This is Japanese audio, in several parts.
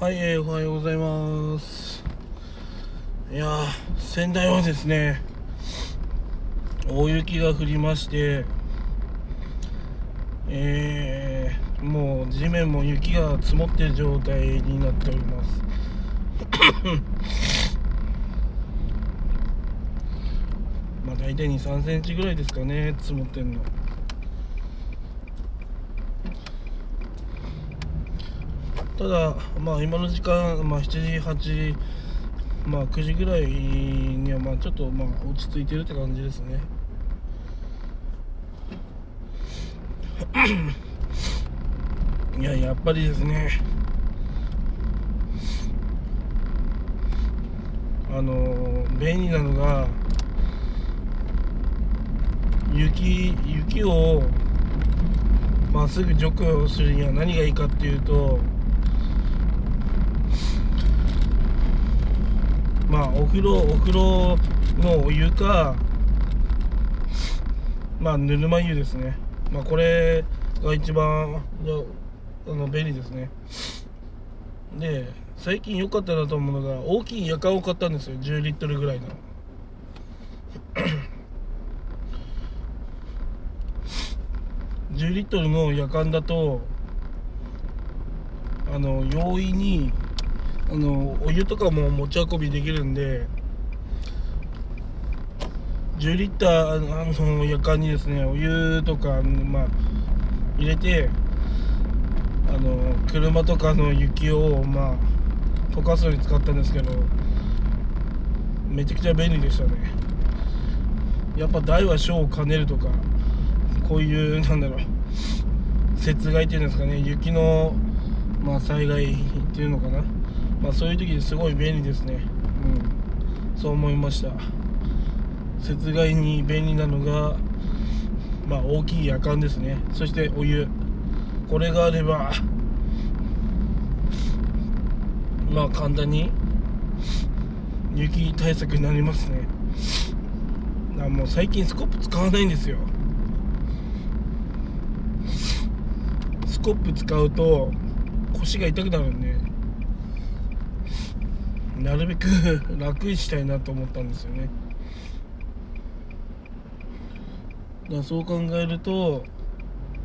はい、えーおはようございます。いやー、仙台はですね、大雪が降りまして、えー、もう地面も雪が積もってる状態になっております。まあ大体2、3センチぐらいですかね、積もってんの。ただ、まあ、今の時間、まあ、7時、8時、まあ、9時ぐらいには、まあ、ちょっと、まあ、落ち着いてるって感じですね。いや、やっぱりですね、あの、便利なのが、雪、雪を、まっすぐ除去するには何がいいかっていうと、まあお風呂お風呂のお湯かまあぬるま湯ですね。まあこれが一番あの便利ですね。で最近良かったなと思うのが大きい夜間を買ったんですよ。10リットルぐらいの。10リットルの夜間だとあの容易にあのお湯とかも持ち運びできるんで10リッターあの夜間にですねお湯とか、まあ、入れてあの車とかの雪を、まあ、溶かすのに使ったんですけどめちゃくちゃ便利でしたね。やっぱ大は小を兼ねるとかこういうなんだろう雪害っていうんですかね雪の、まあ、災害っていうのかな。まあそういう時にすごい便利ですね。うん。そう思いました。雪害に便利なのがまあ大きい夜間ですね。そしてお湯。これがあればまあ簡単に雪対策になりますね。あもう最近スコップ使わないんですよ。スコップ使うと腰が痛くなるんでなるべく 楽にしたいなと思ったんですよね。だそう考えると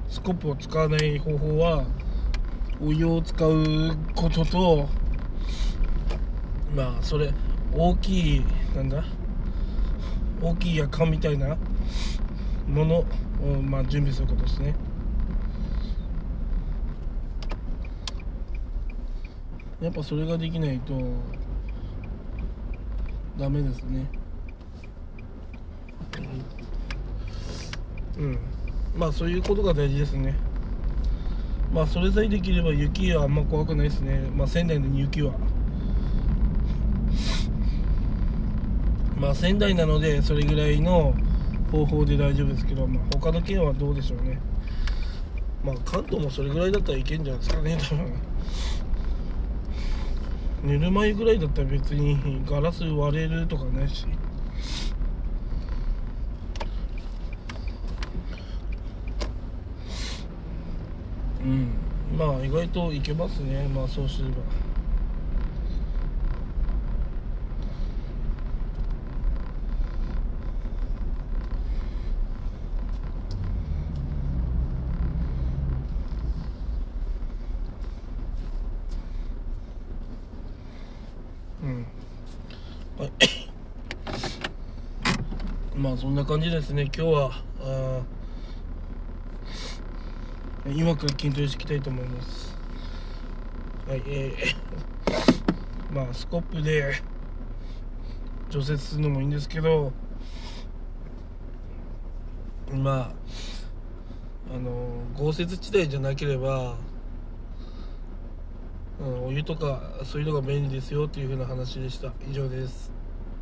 スコップを使わない方法はお湯を使うこととまあそれ大きいなんだ大きい夜間みたいなものを、まあ、準備することですね。やっぱそれができないとダメですね。うん。うんまあそういうことが大事ですね。まあそれさえできれば雪はあんま怖くないですね。まあ仙台の雪は。まあ仙台なのでそれぐらいの方法で大丈夫ですけど、まあ、他の県はどうでしょうね。まあ関東もそれぐらいだったらいけんじゃないですかね多分。寝る前ぐらいだったら別にガラス割れるとかないし。うん。まあ意外といけますね。まあそうすれば。うん。はいまあそんな感じですね。今日はあ今から筋トレしていきたいと思います。はいえー、まあスコップで除雪するのもいいんですけどまああの豪雪地帯じゃなければうん、お湯とかそういうのが便利ですよっていう風な話でした。以上です。